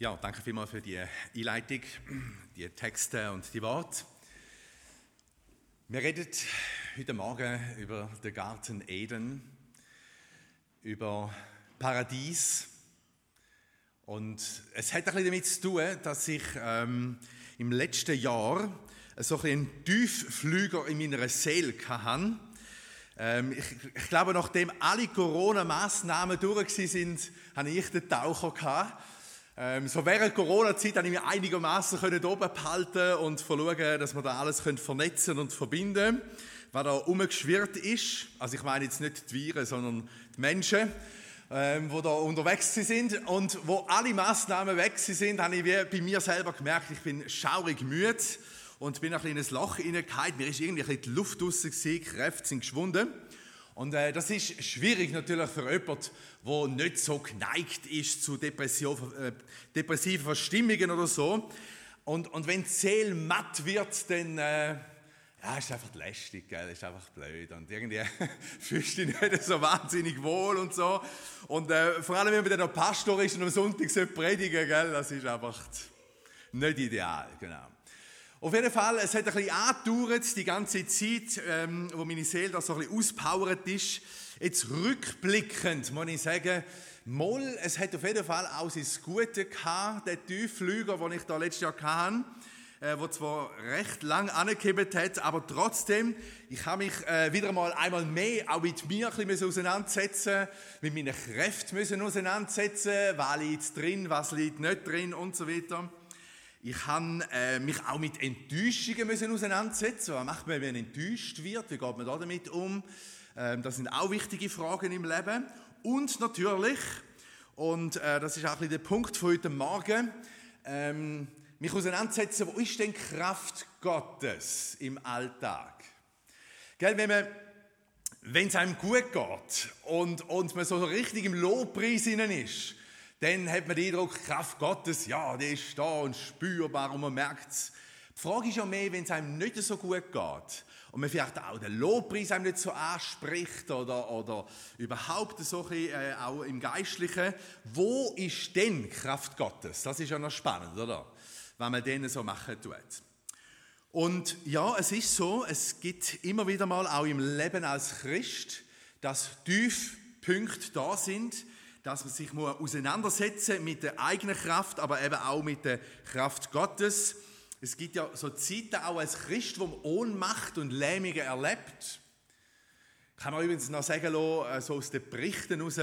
Ja, danke vielmals für die Einleitung, die Texte und die Worte. Wir reden heute Morgen über den Garten Eden, über Paradies. Und es hat ein bisschen damit zu tun, dass ich ähm, im letzten Jahr so ein einen Tiefflüger in meiner Seele hatte. Ähm, ich, ich, glaube, nachdem alle Corona-Massnahmen durch sind, hatte ich den Taucher gehabt. Ähm, so während Corona-Zeit konnte ich mich einigermaßen oben behalten und schauen, dass wir da alles vernetzen und verbinden was da umgeschwirrt ist. Also ich meine jetzt nicht die Viren, sondern die Menschen, ähm, die da unterwegs sind. Und wo alle Massnahmen weg sind, habe ich wie bei mir selber gemerkt, ich bin schaurig müde und bin ein kleines Loch hineingefallen. Mir ist irgendwie ein die Luft raus, Kräfte sind geschwunden. Und äh, das ist schwierig natürlich für jemanden, der nicht so geneigt ist zu äh, depressiven Verstimmungen oder so. Und, und wenn die Seele matt wird, dann äh, ja, ist einfach lästig, gell? ist einfach blöd. Und irgendwie fühlst du dich nicht so wahnsinnig wohl und so. Und äh, vor allem, wenn man dann noch Pastor ist und am Sonntag predigen gell? das ist einfach nicht ideal. Genau. Auf jeden Fall, es hat ein bisschen angedauert, die ganze Zeit, ähm, wo meine Seele da so ein bisschen auspowert ist. Jetzt rückblickend muss ich sagen, Moll, es hat auf jeden Fall auch sein Gute gehabt, der Tiefflüger, den ich da letztes Jahr hatte, äh, der zwar recht lang angehebt hat, aber trotzdem, ich habe mich äh, wieder mal einmal mehr auch mit mir ein bisschen auseinandersetzen, mit meinen Kräften auseinandersetzen, was liegt drin, was liegt nicht drin und so weiter. Ich habe äh, mich auch mit Enttäuschungen müssen auseinandersetzen. Was macht man, wenn man enttäuscht wird? Wie geht man da damit um? Ähm, das sind auch wichtige Fragen im Leben. Und natürlich, und äh, das ist auch ein bisschen der Punkt von heute Morgen, ähm, mich auseinandersetzen, wo ist denn Kraft Gottes im Alltag? Gell, wenn man wenn es einem gut geht und, und man so richtig im Lobpreis ist, dann hat man den Eindruck, Kraft Gottes, ja, die ist da und spürbar und man merkt es. Die Frage ist ja mehr, wenn es einem nicht so gut geht und man vielleicht auch den Lobpreis einem nicht so anspricht oder, oder überhaupt so ein bisschen, äh, auch im Geistlichen, wo ist denn Kraft Gottes? Das ist ja noch spannend, oder? Wenn man den so machen tut. Und ja, es ist so, es gibt immer wieder mal auch im Leben als Christ, dass Tiefpunkte da sind, dass man sich auseinandersetzen mit der eigenen Kraft, aber eben auch mit der Kraft Gottes. Es gibt ja so Zeiten auch als Christ, wo man Ohnmacht und Lähmungen erlebt. Kann man übrigens noch sagen, äh, so aus den Berichten heraus,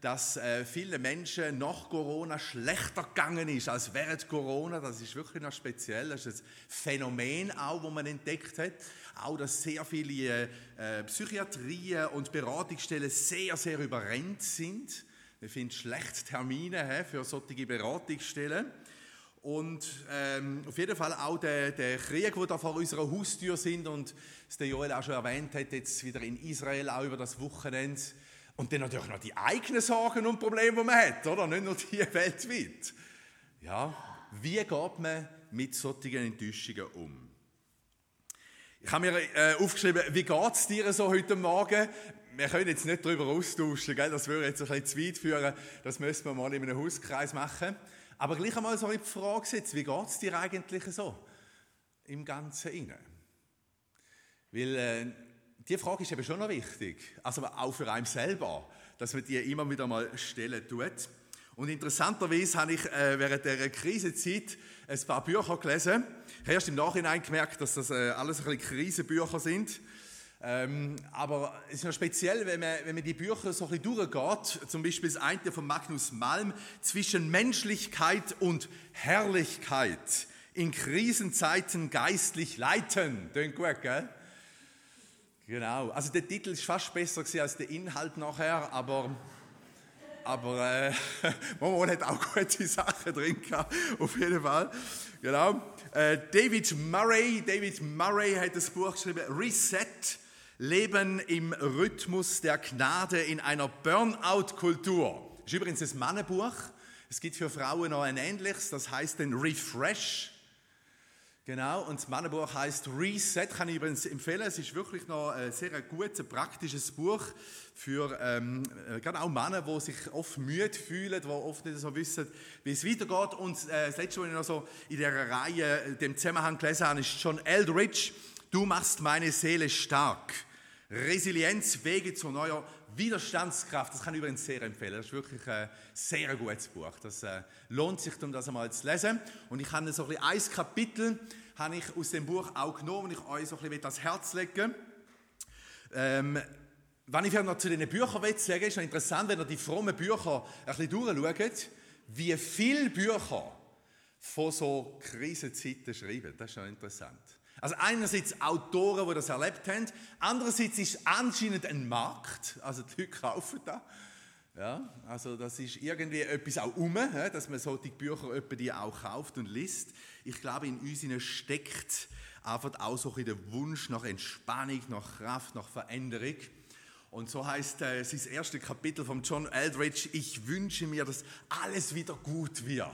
dass äh, viele Menschen nach Corona schlechter gegangen ist als während Corona. Das ist wirklich noch speziell. Das ist ein Phänomen auch, das man entdeckt hat. Auch, dass sehr viele äh, Psychiatrien und Beratungsstellen sehr, sehr überrennt sind. Wir finden schlechte Termine für solche Beratungsstellen. Und ähm, auf jeden Fall auch der, der Krieg, der da vor unserer Haustür sind und das der Joel auch schon erwähnt hat, jetzt wieder in Israel auch über das Wochenende. Und dann natürlich noch die eigenen Sorgen und Probleme, die man hat, oder? Nicht nur die weltweit. Ja, wie geht man mit solchen Enttäuschungen um? Ich habe mir äh, aufgeschrieben, wie geht es dir so heute Morgen? wir können jetzt nicht darüber austauschen, gell? das würde jetzt ein bisschen zu weit führen, das müssen wir mal in einem Hauskreis machen. Aber gleich einmal so die Frage setzt, wie geht es dir eigentlich so im Ganzen inne? Weil äh, die Frage ist eben schon noch wichtig, also auch für einen selber, dass man die immer wieder mal stellen tut. Und interessanterweise habe ich äh, während der Krisenzeit ein paar Bücher gelesen. Ich habe erst im Nachhinein gemerkt, dass das äh, alles ein bisschen Krisenbücher sind. Ähm, aber es ist noch speziell, wenn man, wenn man die Bücher so ein bisschen durchgeht, zum Beispiel das eine von Magnus Malm, zwischen Menschlichkeit und Herrlichkeit in Krisenzeiten geistlich leiten. Klingt gut, gell? Genau, also der Titel ist fast besser als der Inhalt nachher, aber, aber äh, Momo hat auch gute Sachen drin gehabt, auf jeden Fall. Genau. Äh, David Murray, David Murray hat das Buch geschrieben, Reset, Leben im Rhythmus der Gnade in einer Burnout-Kultur. Das ist übrigens ein Mannenbuch. Es gibt für Frauen noch ein ähnliches, das heißt den Refresh. Genau, und das Männerbuch heißt Reset, kann ich übrigens empfehlen. Es ist wirklich noch ein sehr gutes, praktisches Buch für ähm, äh, gerade auch Männer, die sich oft müde fühlen, die oft nicht so wissen, wie es weitergeht. Und äh, das Letzte, was ich noch so in dieser Reihe, in dem Zusammenhang gelesen habe, ist John Eldridge, Du machst meine Seele stark. Resilienz, Wege zur neuer Widerstandskraft. Das kann ich übrigens sehr empfehlen. Das ist wirklich ein sehr gutes Buch. Das äh, lohnt sich, um das einmal zu lesen. Und ich habe so ein, ein Kapitel habe ich aus dem Buch auch genommen und ich euch so ein bisschen ans Herz legen ähm, wenn ich noch zu den Büchern will, ist es interessant, wenn ihr die frommen Bücher ein bisschen durchschaut, wie viele Bücher von so Krisenzeiten schreiben. Das ist schon interessant. Also einerseits Autoren, die das erlebt haben, andererseits ist anscheinend ein Markt, also die Leute kaufen da. Ja, also das ist irgendwie etwas auch um, dass man solche Bücher die auch kauft und liest. Ich glaube, in uns steckt einfach auch so der Wunsch nach Entspannung, nach Kraft, nach Veränderung. Und so heißt äh, das erste Kapitel von John Eldridge, ich wünsche mir, dass alles wieder gut wird.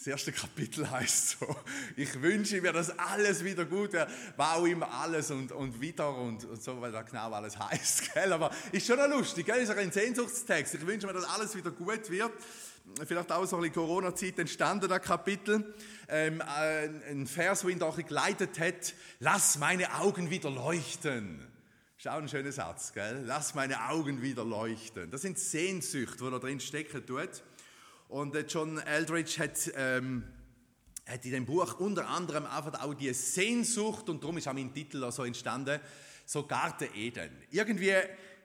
Das erste Kapitel heißt so, ich wünsche mir, dass alles wieder gut wird, war auch immer alles und, und wieder und, und so, weil da genau alles heißt, gell? aber ist schon lustig, gell? ist ein Sehnsuchtstext, ich wünsche mir, dass alles wieder gut wird, vielleicht auch so ein Corona-Zeit entstanden, das Kapitel, ähm, ein Vers, wo ihn da geleitet hat, lass meine Augen wieder leuchten. Auch ein schöner Satz, gell? Lass meine Augen wieder leuchten. Das sind Sehnsüchte, die da drin stecken tut. Und äh, John Eldridge hat, ähm, hat in dem Buch unter anderem einfach auch die Sehnsucht, und darum ist auch mein Titel auch so entstanden, so Garten Eden. Irgendwie,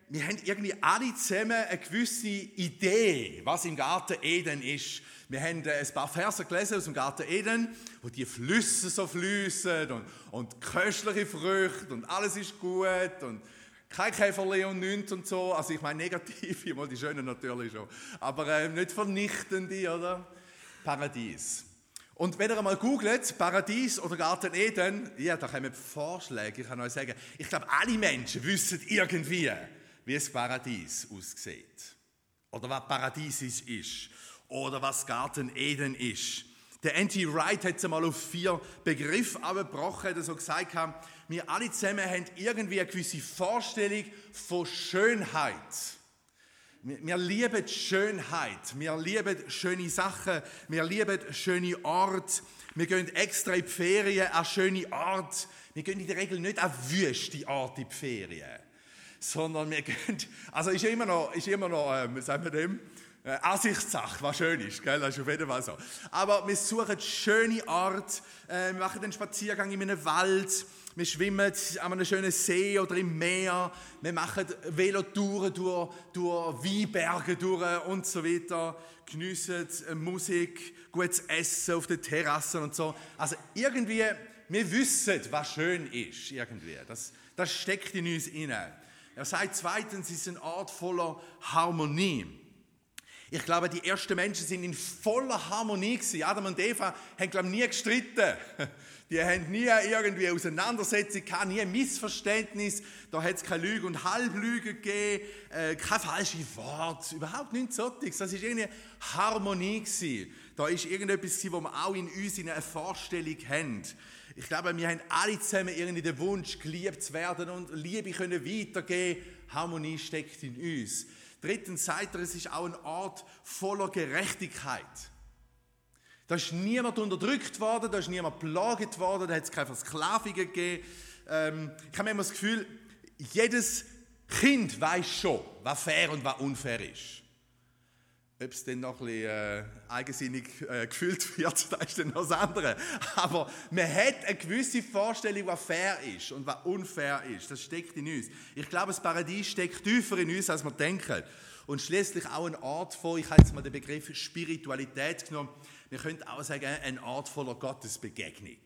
wir haben irgendwie alle zusammen eine gewisse Idee, was im Garten Eden ist. Wir haben äh, ein paar Verse gelesen aus dem Garten Eden, wo die Flüsse so fließen und, und köstliche Früchte und alles ist gut und kein und nichts und so. Also ich meine negativ, mal die schönen natürlich schon. Aber äh, nicht vernichtende, oder? Paradies. Und wenn ihr einmal googelt, Paradies oder Garten Eden, ja, da kommen Vorschläge. Ich kann euch sagen, ich glaube, alle Menschen wissen irgendwie, wie es Paradies aussieht. Oder was Paradies ist. Oder was Garten Eden ist. Der Anti Wright hat es einmal auf vier Begriffe abgebrochen, er so gesagt hat, wir alle zusammen haben irgendwie eine gewisse Vorstellung von Schönheit. Wir, lieben Schönheit, wir lieben schöne Sachen, wir lieben schöne Orte. Wir gehen extra in die Ferien an schöne Orte. Wir gehen in der Regel nicht an wüste Orte in die Ferien, sondern wir gehen, also ist immer noch, ist immer noch, ähm, sagen wir dem, äh, Ansichtssache, was schön ist, gell? das ist auf jeden Fall so. Aber wir suchen schöne Orte, äh, wir machen einen Spaziergang in einem Wald, wir schwimmen an einem schönen See oder im Meer, wir machen Velotouren durch, durch Weinberge durch und so weiter, geniessen Musik, gutes Essen auf den Terrassen und so. Also irgendwie, wir wissen, was schön ist, irgendwie. Das, das steckt in uns inne. Er sagt zweitens, es ist ein Ort voller Harmonie. Ich glaube, die ersten Menschen sind in voller Harmonie. Adam und Eva haben, glaube ich, nie gestritten. Die haben nie irgendwie Auseinandersetzung gehabt, nie ein Missverständnis. Da hat es keine Lüge und Halblüge gegeben, äh, kein falsches Wort, überhaupt nichts solches. Das war irgendwie Harmonie. Gewesen. Da ist irgendetwas, wo wir auch in uns in einer Vorstellung haben. Ich glaube, wir haben alle zusammen irgendwie den Wunsch, geliebt zu werden und Liebe können weitergeben. Harmonie steckt in uns. Drittens sagt er, es ist auch ein Ort voller Gerechtigkeit. Da ist niemand unterdrückt worden, da ist niemand plagt worden, da hat es keine Versklavungen gegeben. Ähm, ich habe immer das Gefühl, jedes Kind weiß schon, was fair und was unfair ist. Ob es dann noch ein bisschen äh, eigensinnig äh, gefühlt wird, das ist dann noch das andere. Aber man hat eine gewisse Vorstellung, was fair ist und was unfair ist. Das steckt in uns. Ich glaube, das Paradies steckt tiefer in uns, als wir denken. Und schließlich auch ein Ort von, ich habe jetzt mal den Begriff Spiritualität genommen, wir könnten auch sagen, ein Ort voller Gottesbegegnung.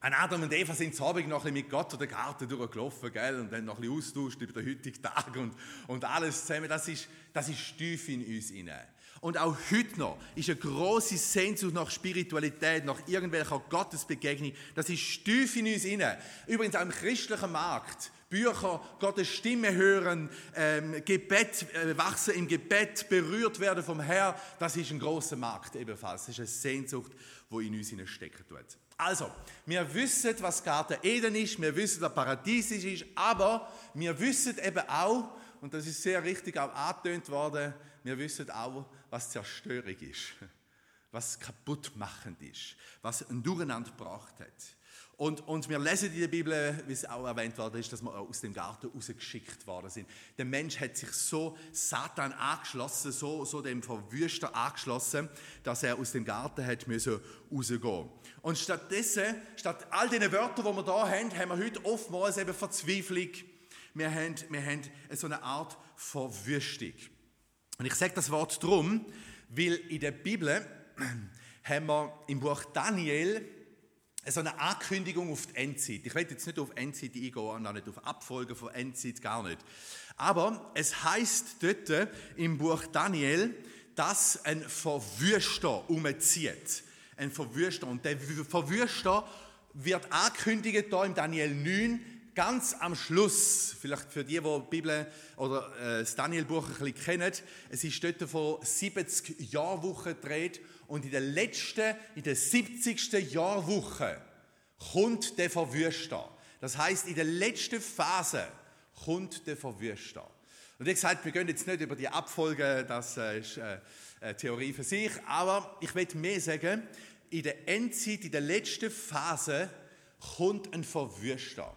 Ein Adam und Eva sind zu Abend noch ein bisschen mit Gott den Garten durchgelaufen, gell? und dann noch ein bisschen austauscht über den heutigen Tag und, und alles zusammen. Das ist, das ist tief in uns hinein. Und auch heute noch ist eine große Sehnsucht nach Spiritualität, nach irgendwelcher Gottesbegegnung. Das ist tief in uns hinein. Übrigens auch im christlichen Markt Bücher, Gottes Stimme hören, ähm, Gebet, äh, wachsen im Gebet, berührt werden vom Herrn, das ist ein großer Markt ebenfalls. Das ist eine Sehnsucht, wo in uns stecken tut. Also, wir wissen, was Garten Eden ist, wir wissen, was Paradies ist, aber wir wissen eben auch, und das ist sehr richtig auch angetönt worden, wir wissen auch, was Zerstörung ist, was kaputtmachend ist, was ein Durcheinander gebracht hat. Und, und wir lesen in der Bibel, wie es auch erwähnt worden ist, dass wir aus dem Garten rausgeschickt worden sind. Der Mensch hat sich so Satan angeschlossen, so, so dem Verwüster angeschlossen, dass er aus dem Garten hat müssen rausgehen. Und stattdessen, statt all den Wörtern, die wir da haben, haben wir heute oftmals eben Verzweiflung. Wir haben, wir haben so eine Art Verwüstung. Und ich sage das Wort drum, weil in der Bibel haben wir im Buch Daniel so eine Ankündigung auf die Endzeit. Ich will jetzt nicht auf Endzeit eingehen und auch nicht auf Abfolgen von Endzeit, gar nicht. Aber es heißt dort im Buch Daniel, dass ein Verwüster umzieht. Ein Verwüster. Und der Verwüster wird angekündigt da im Daniel 9, ganz am Schluss, vielleicht für die, die die Bibel oder äh, das Daniel-Buch ein bisschen kennen, es ist dort von 70 Jahrwochen gedreht und in der letzten, in der 70. Jahrwoche kommt der Verwüster. Das heißt, in der letzten Phase kommt der Verwüster. Und ich gesagt, wir gehen jetzt nicht über die Abfolge, das äh, ist äh, eine Theorie für sich, aber ich will mehr sagen, in der Endzeit, in der letzten Phase kommt ein Verwüster.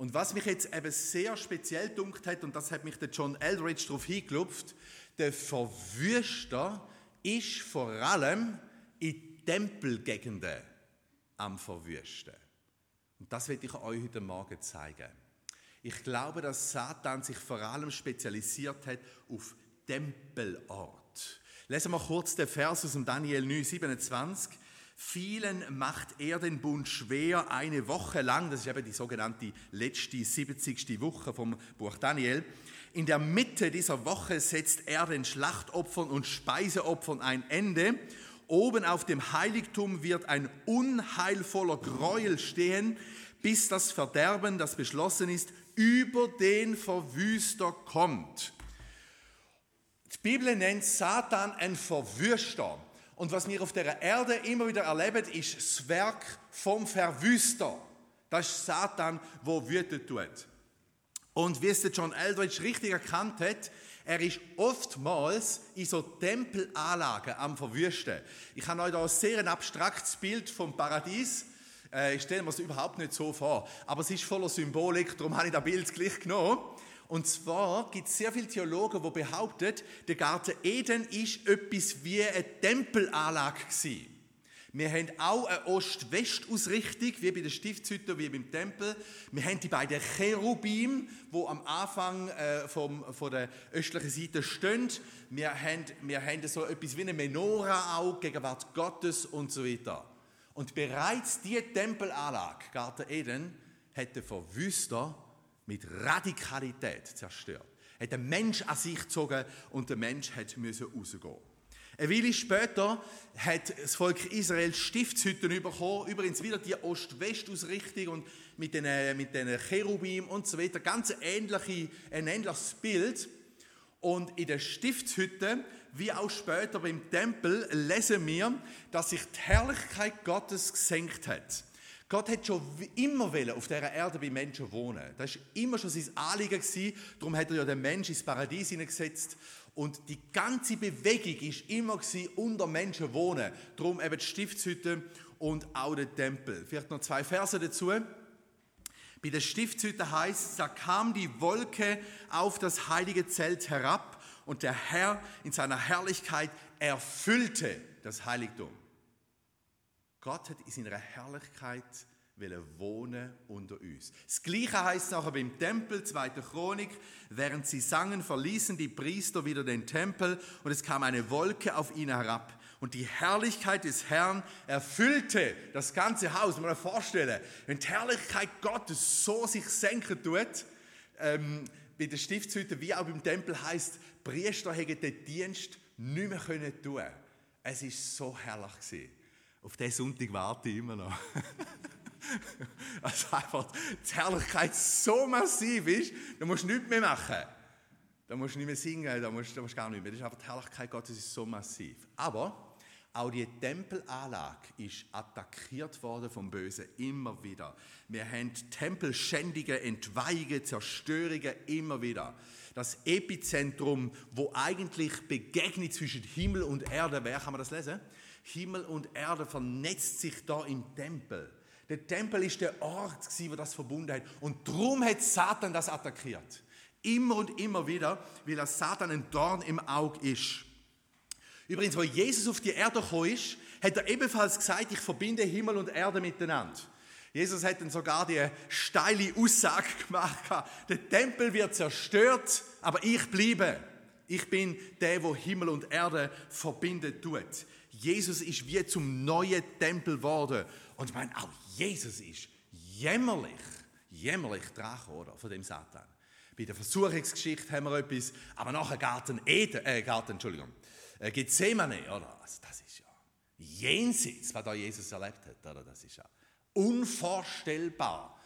Und was mich jetzt eben sehr speziell dunkt hat, und das hat mich der John Eldridge darauf hingelupft, der Verwüster ist vor allem in Tempelgegenden am Verwüsten. Und das werde ich euch heute Morgen zeigen. Ich glaube, dass Satan sich vor allem spezialisiert hat auf Tempelort. Lesen wir kurz den Vers aus dem Daniel 9, 27. Vielen macht er den Bund schwer eine Woche lang, das ist eben die sogenannte letzte 70. Woche vom Buch Daniel. In der Mitte dieser Woche setzt er den Schlachtopfern und Speiseopfern ein Ende. Oben auf dem Heiligtum wird ein unheilvoller Gräuel stehen, bis das Verderben, das beschlossen ist, über den Verwüster kommt. Die Bibel nennt Satan ein Verwüster. Und was wir auf der Erde immer wieder erleben, ist das Werk vom Verwüster. Das ist Satan, wo wütet tut. Und wie es der John Eldridge richtig erkannt hat, er ist oftmals in so Tempelanlagen am Verwüsten. Ich habe euch da ein sehr abstraktes Bild vom Paradies. Äh, ich stelle mir es überhaupt nicht so vor. Aber es ist voller Symbolik, darum habe ich das Bild gleich genommen. Und zwar gibt es sehr viele Theologen, die behaupten, der Garten Eden ist etwas wie eine Tempelanlage. Wir haben auch eine Ost-West-Ausrichtung, wie bei den Stiftshütten, wie beim Tempel. Wir haben die beiden Cherubim, die am Anfang äh, vom, von der östlichen Seite stehen. Wir haben, wir haben so etwas wie eine Menora auch, Gegenwart Gottes und so weiter. Und bereits diese Tempelanlage, Garten Eden, hat der Verwüster mit Radikalität zerstört. Er hat den Mensch an sich gezogen und der Mensch hat müssen rausgehen. Eine Weile später hat das Volk Israel Stiftshütten bekommen, übrigens wieder die Ost-West-Ausrichtung und mit den, mit den Cherubim und so weiter, ganz ähnliche, ein ähnliches Bild. Und in der Stiftshütte, wie auch später beim Tempel, lesen wir, dass sich die Herrlichkeit Gottes gesenkt hat. Gott hat schon immer auf dieser Erde bei Menschen wohnen. Das war immer schon sein Anliegen. Darum hat er ja den Menschen ins Paradies hineingesetzt. Und die ganze Bewegung war immer unter Menschen wohnen. Darum eben die Stiftshütte und auch der Tempel. Vielleicht noch zwei Verse dazu. Bei der Stiftshütte heißt es, da kam die Wolke auf das heilige Zelt herab und der Herr in seiner Herrlichkeit erfüllte das Heiligtum. Gott hat in seiner Herrlichkeit wohnen unter uns. Das Gleiche heißt nachher beim Tempel, 2. Chronik, während sie sangen, verließen die Priester wieder den Tempel und es kam eine Wolke auf ihn herab. Und die Herrlichkeit des Herrn erfüllte das ganze Haus. Man muss sich vorstellen, wenn die Herrlichkeit Gottes so sich senken tut, ähm, bei der Stiftshütte wie auch beim Tempel heißt, Priester hätten den Dienst nicht mehr können tun. Es ist so herrlich gewesen. Auf diesen Sonntag warte ich immer noch. Also einfach die Herrlichkeit so massiv ist, da musst du nichts mehr machen. Da musst du nicht mehr singen, da musst, du gar nicht mehr. Das ist einfach die Herrlichkeit Gottes ist so massiv. Aber auch die Tempelanlage ist attackiert worden vom Bösen immer wieder. Wir haben Tempelschändige, Entweihungen, Zerstörungen immer wieder. Das Epizentrum, wo eigentlich Begegnung zwischen Himmel und Erde wäre, kann man das lesen? Himmel und Erde vernetzt sich da im Tempel. Der Tempel ist der Ort, wo das verbunden hat. Und darum hat Satan das attackiert. Immer und immer wieder, weil das Satan ein Dorn im Auge ist. Übrigens, wo Jesus auf die Erde gekommen ist, hat er ebenfalls gesagt, ich verbinde Himmel und Erde miteinander. Jesus hat dann sogar die steile Aussage gemacht, der Tempel wird zerstört, aber ich bleibe. Ich bin der, wo Himmel und Erde verbindet tut. Jesus ist wie zum neuen Tempel geworden. Und ich meine, auch Jesus ist jämmerlich, jämmerlich dran, oder, von dem Satan. Bei der Versuchungsgeschichte haben wir etwas, aber nachher Garten Eden, äh, Garten, Entschuldigung, äh, Gethsemane, oder? Also das ist ja jenseits, was da Jesus erlebt hat, oder? Das ist ja unvorstellbar.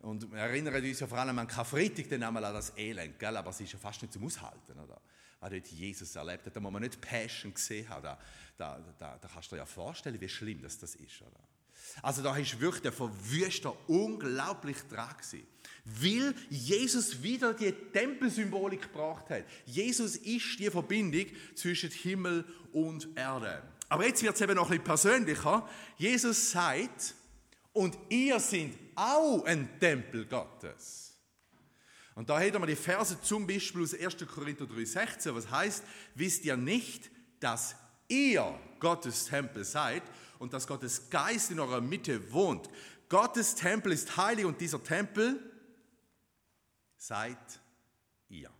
Und wir erinnern uns ja vor allem an Karfreitag dann einmal an das Elend, gell? aber es ist ja fast nicht zum Aushalten, oder? Was dort Jesus erlebt hat, da muss man nicht Passion gesehen haben, da, da, da, da kannst du dir ja vorstellen, wie schlimm das, das ist, oder? Also da ist wirklich der Verwüster unglaublich dran gewesen weil Jesus wieder die Tempelsymbolik gebracht hat. Jesus ist die Verbindung zwischen Himmel und Erde. Aber jetzt wird es eben noch ein bisschen persönlicher. Jesus sagt, und ihr seid auch ein Tempel Gottes. Und da hätten wir die Verse zum Beispiel aus 1. Korinther 3,16, was heißt, wisst ihr nicht, dass ihr Gottes Tempel seid und dass Gottes Geist in eurer Mitte wohnt. Gottes Tempel ist heilig und dieser Tempel seid ihr.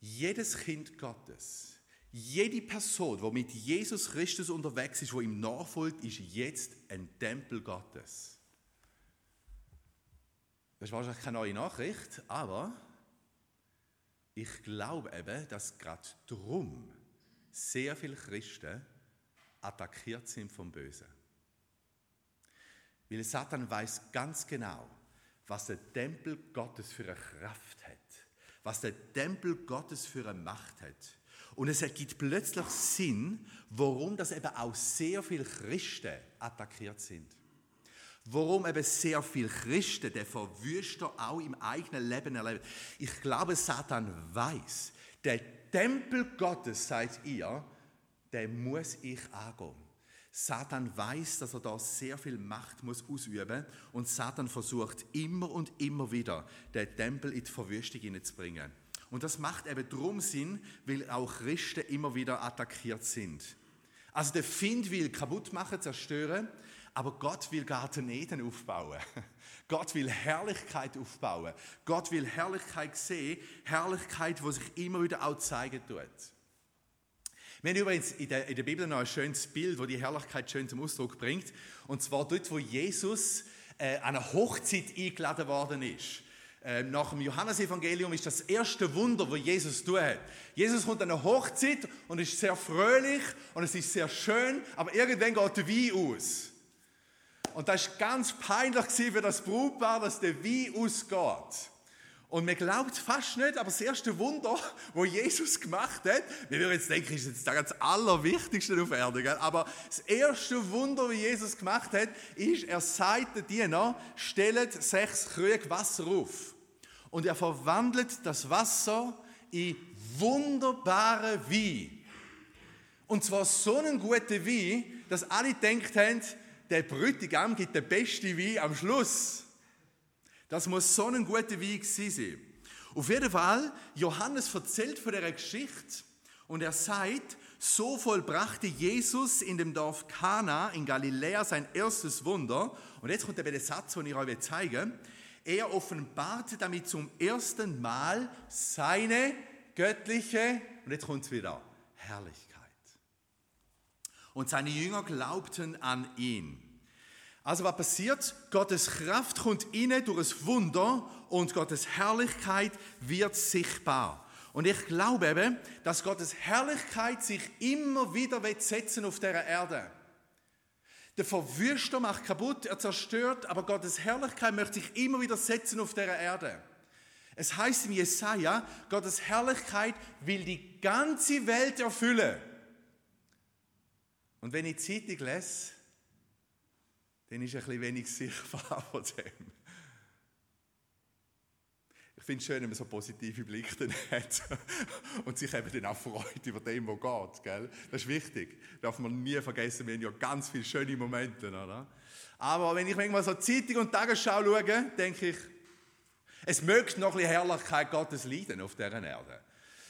Jedes Kind Gottes, jede Person, die mit Jesus Christus unterwegs ist, wo ihm nachfolgt, ist jetzt ein Tempel Gottes. Das ist wahrscheinlich keine neue Nachricht, aber ich glaube eben, dass gerade drum sehr viele Christen attackiert sind vom Bösen. Weil Satan weiß ganz genau, was der Tempel Gottes für eine Kraft hat, was der Tempel Gottes für eine Macht hat. Und es ergibt plötzlich Sinn, warum das eben auch sehr viele Christen attackiert sind. Warum eben sehr viele Christen den Verwüster auch im eigenen Leben erleben. Ich glaube, Satan weiß, der Tempel Gottes, seid ihr, den muss ich angehen. Satan weiß, dass er da sehr viel Macht muss ausüben und Satan versucht immer und immer wieder, den Tempel in die Verwüstung hineinzubringen. Und das macht eben drum Sinn, weil auch Christen immer wieder attackiert sind. Also der Find will kaputt machen, zerstören, aber Gott will Garten Eden aufbauen. Gott will Herrlichkeit aufbauen. Gott will Herrlichkeit sehen, Herrlichkeit, wo sich immer wieder auch zeigen tut. Wir haben übrigens in der, in der Bibel noch ein schönes Bild, wo die Herrlichkeit schön zum Ausdruck bringt. Und zwar dort, wo Jesus äh, an eine Hochzeit eingeladen worden ist. Äh, nach dem Johannesevangelium ist das erste Wunder, wo Jesus tut. Jesus kommt an eine Hochzeit und ist sehr fröhlich und es ist sehr schön, aber irgendwann geht der Wein aus. Und das war ganz peinlich für das Brautpaar, dass der Wein ausgeht. Und man glaubt fast nicht, aber das erste Wunder, wo Jesus gemacht hat, wir würden jetzt denken, ist jetzt das Allerwichtigste auf Erden, gell? aber das erste Wunder, wie Jesus gemacht hat, ist, er sagt den Diener, stellt sechs Krüge Wasser auf. Und er verwandelt das Wasser in wunderbare Wein. Und zwar so einen guten Wein, dass alle denkt haben, der Bräutigam gibt den besten Wein am Schluss. Das muss so ein guter Weg sein. Auf jeden Fall, Johannes erzählt von der Geschichte und er sagt, so vollbrachte Jesus in dem Dorf Kana in Galiläa sein erstes Wunder. Und jetzt kommt der Satz, den ich euch zeigen Er offenbarte damit zum ersten Mal seine göttliche, und jetzt kommt es wieder, Herrlichkeit. Und seine Jünger glaubten an ihn. Also was passiert? Gottes Kraft kommt inne durch ein Wunder und Gottes Herrlichkeit wird sichtbar. Und ich glaube eben, dass Gottes Herrlichkeit sich immer wieder setzen auf der Erde. Der Verwüster macht kaputt, er zerstört, aber Gottes Herrlichkeit möchte sich immer wieder setzen auf der Erde. Es heißt im Jesaja, Gottes Herrlichkeit will die ganze Welt erfüllen. Und wenn ich die Zeitung lese, dann ist ein bisschen wenig sichtbar von dem. Ich finde es schön, wenn man so positive Blicke hat und sich eben dann auch freut über dem, was geht. Gell? Das ist wichtig. Darf man nie vergessen, wir haben ja ganz viele schöne Momente. Oder? Aber wenn ich manchmal so Zeitung und Tagesschau schaue, denke ich, es mögt noch ein bisschen Herrlichkeit Gottes leiden auf dieser Erde.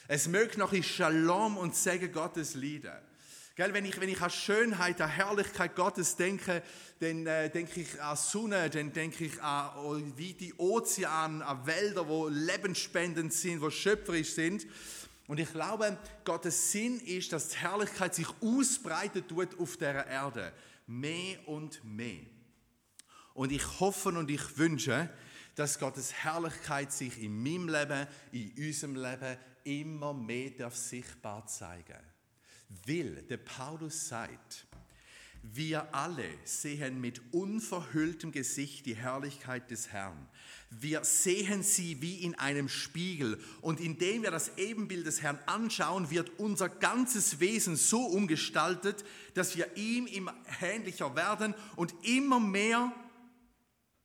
Es mögt noch ein Shalom und Segen Gottes leiden. Gell, wenn, ich, wenn ich an Schönheit, an Herrlichkeit Gottes denke, dann äh, denke ich an Sonne, dann denke ich an oh, wie die Ozean, an Wälder, wo lebensspendend sind, wo schöpferisch sind. Und ich glaube, Gottes Sinn ist, dass die Herrlichkeit sich ausbreitet tut auf der Erde. Mehr und mehr. Und ich hoffe und ich wünsche, dass Gottes Herrlichkeit sich in meinem Leben, in unserem Leben immer mehr sichtbar zeigen darf will, der Paulus sagt, wir alle sehen mit unverhülltem Gesicht die Herrlichkeit des Herrn. Wir sehen sie wie in einem Spiegel und indem wir das Ebenbild des Herrn anschauen, wird unser ganzes Wesen so umgestaltet, dass wir ihm immer ähnlicher werden und immer mehr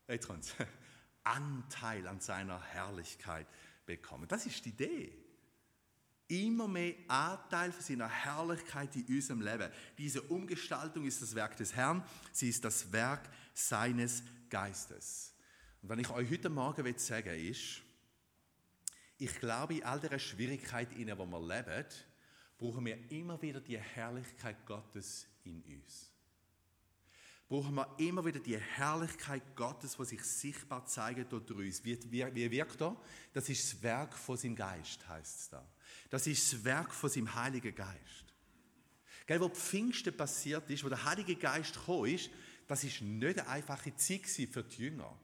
Anteil an seiner Herrlichkeit bekommen. Das ist die Idee immer mehr Anteil von seiner Herrlichkeit in unserem Leben. Diese Umgestaltung ist das Werk des Herrn, sie ist das Werk seines Geistes. Und was ich euch heute Morgen sagen will, ist, ich glaube, in all der Schwierigkeit, in der wir leben, brauchen wir immer wieder die Herrlichkeit Gottes in uns. Brauchen wir immer wieder die Herrlichkeit Gottes, die sich sichtbar zeigt durch uns. Wie, wie, wie wirkt er? Das ist das Werk von seinem Geist, heißt es da. Das ist das Werk von seinem Heiligen Geist. Gell, wo Pfingsten passiert ist, wo der Heilige Geist gekommen ist, das ist nicht eine einfache Zeit für die Jünger.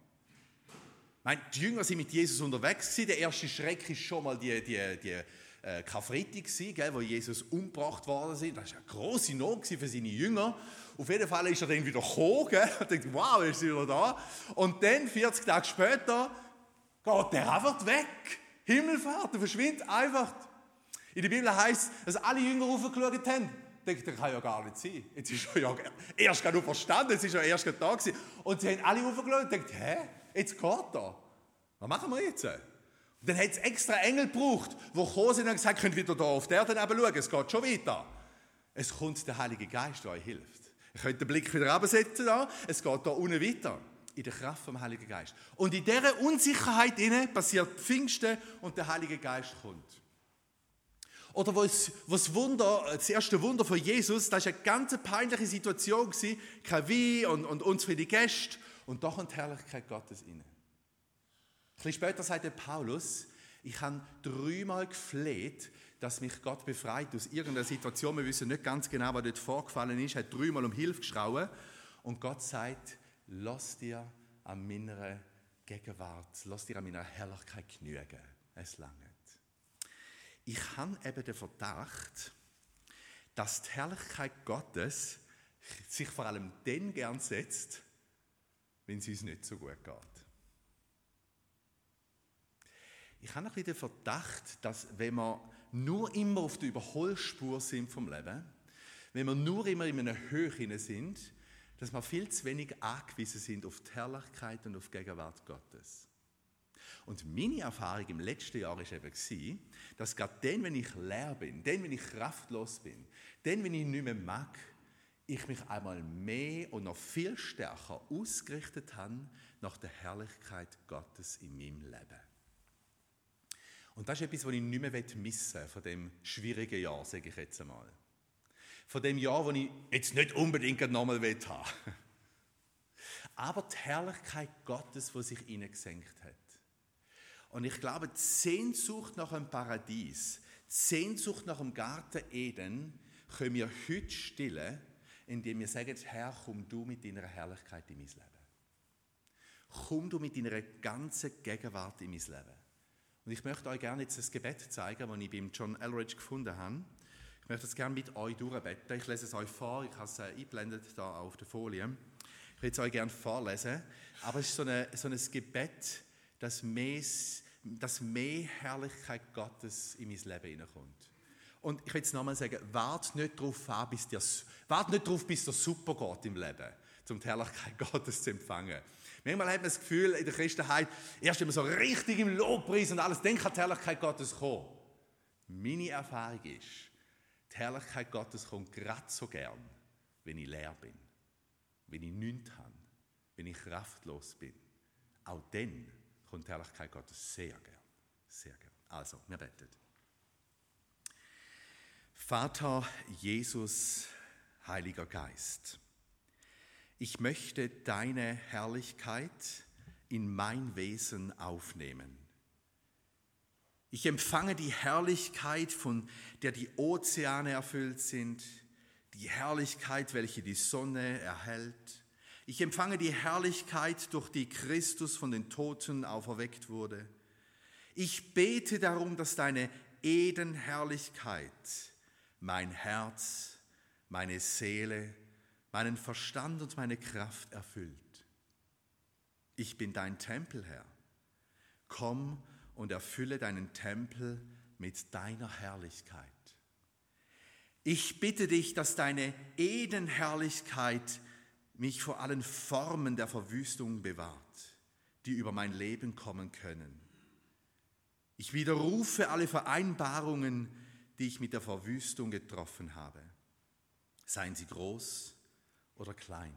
meine, die Jünger sind mit Jesus unterwegs. Der erste Schreck ist schon mal die, die, die äh, Karfreitag gewesen, wo Jesus umgebracht worden ist. Das war eine große Not für seine Jünger. Auf jeden Fall ist er dann wieder gekommen gell? und denkt, wow, ist er wieder da. Und dann, 40 Tage später, geht der einfach weg. Himmelfahrt, er verschwindet einfach. In der Bibel heißt dass alle Jünger aufgeschaut haben. Ich denke, das kann ja gar nicht sein. Jetzt ist er ja erst gerade verstanden, jetzt ist er erst gerade da gewesen. Und sie haben alle aufgeschaut und denkt, hä, jetzt geht er. Was machen wir jetzt? Und dann hat es extra Engel gebraucht, die gekommen sind und gesagt, könnt wieder da auf der Erde schauen, es geht schon weiter. Es kommt der Heilige Geist, der euch hilft. Ihr könnt den Blick wieder absetzen da, es geht da unten weiter. In der Kraft vom Heiligen Geist. Und in dieser Unsicherheit passiert Pfingsten und der Heilige Geist kommt. Oder was, was Wunder, das erste Wunder von Jesus, das war eine ganz peinliche Situation, kein Wein und, und unzufriedene Gäste und doch eine Herrlichkeit Gottes inne. Ein bisschen später sagte Paulus, ich habe dreimal gefleht, dass mich Gott befreit aus irgendeiner Situation. Wir wissen nicht ganz genau, was dort vorgefallen ist. Er hat dreimal um Hilfe geschrauen und Gott sagt, lass dir an meiner Gegenwart, lass dir an meiner Herrlichkeit genügen. Es lange. Ich habe eben den Verdacht, dass die Herrlichkeit Gottes sich vor allem dann gern setzt, wenn es uns nicht so gut geht. Ich habe ein bisschen den Verdacht, dass wenn wir nur immer auf der Überholspur sind vom Leben, wenn wir nur immer in einer Höhe sind, dass wir viel zu wenig angewiesen sind auf die Herrlichkeit und auf die Gegenwart Gottes. Und meine Erfahrung im letzten Jahr war eben, dass gerade dann, wenn ich leer bin, dann, wenn ich kraftlos bin, dann, wenn ich nicht mehr mag, ich mich einmal mehr und noch viel stärker ausgerichtet habe nach der Herrlichkeit Gottes in meinem Leben. Und das ist etwas, was ich nicht mehr missen will von dem schwierigen Jahr, sage ich jetzt einmal. Von dem Jahr, das ich jetzt nicht unbedingt nochmal haben will. Aber die Herrlichkeit Gottes, die sich hineingesenkt hat. Und ich glaube, die Sehnsucht nach einem Paradies, die Sehnsucht nach dem Garten Eden, können wir heute stillen, indem wir sagen, Herr, komm du mit deiner Herrlichkeit in mein Leben. Komm du mit deiner ganzen Gegenwart in mein Leben. Und ich möchte euch gerne jetzt das Gebet zeigen, das ich beim John Elridge gefunden habe. Ich möchte das gerne mit euch durchbeten. Ich lese es euch vor, ich habe es eingeblendet da auf der Folie. Ich würde es euch gerne vorlesen, aber es ist so, eine, so ein Gebet, dass mehr, dass mehr Herrlichkeit Gottes in mein Leben hineinkommt. Und ich will es nochmal sagen, wart nicht darauf an, bis dir, wart nicht darauf, bis dir super geht im Leben, um die Herrlichkeit Gottes zu empfangen. Manchmal hat man das Gefühl, in der Christenheit, erst wenn man so richtig im Lobpreis und alles denkt, kann die Herrlichkeit Gottes kommen. Meine Erfahrung ist, die Herrlichkeit Gottes kommt gerade so gern, wenn ich leer bin, wenn ich nichts habe, wenn ich kraftlos bin. Auch dann kommt die Herrlichkeit Gottes sehr gern, sehr gern. Also, wir beten. Vater Jesus, Heiliger Geist, ich möchte deine Herrlichkeit in mein Wesen aufnehmen. Ich empfange die Herrlichkeit, von der die Ozeane erfüllt sind, die Herrlichkeit, welche die Sonne erhält. Ich empfange die Herrlichkeit, durch die Christus von den Toten auferweckt wurde. Ich bete darum, dass deine Edenherrlichkeit mein Herz, meine Seele, meinen Verstand und meine Kraft erfüllt. Ich bin dein Tempel, Herr. Komm und erfülle deinen Tempel mit deiner Herrlichkeit. Ich bitte dich, dass deine Edenherrlichkeit mich vor allen Formen der Verwüstung bewahrt, die über mein Leben kommen können. Ich widerrufe alle Vereinbarungen, die ich mit der Verwüstung getroffen habe, seien sie groß oder klein.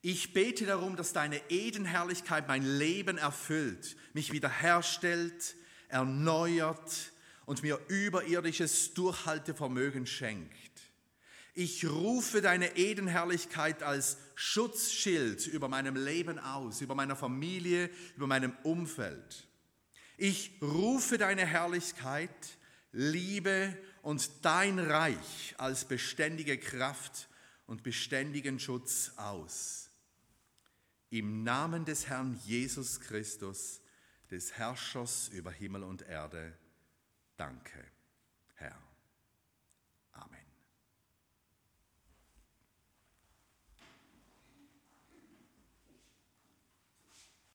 Ich bete darum, dass deine Edenherrlichkeit mein Leben erfüllt, mich wiederherstellt, erneuert und mir überirdisches Durchhaltevermögen schenkt. Ich rufe deine Edenherrlichkeit als Schutzschild über meinem Leben aus, über meiner Familie, über meinem Umfeld. Ich rufe deine Herrlichkeit, Liebe und dein Reich als beständige Kraft und beständigen Schutz aus. Im Namen des Herrn Jesus Christus, des Herrschers über Himmel und Erde, danke.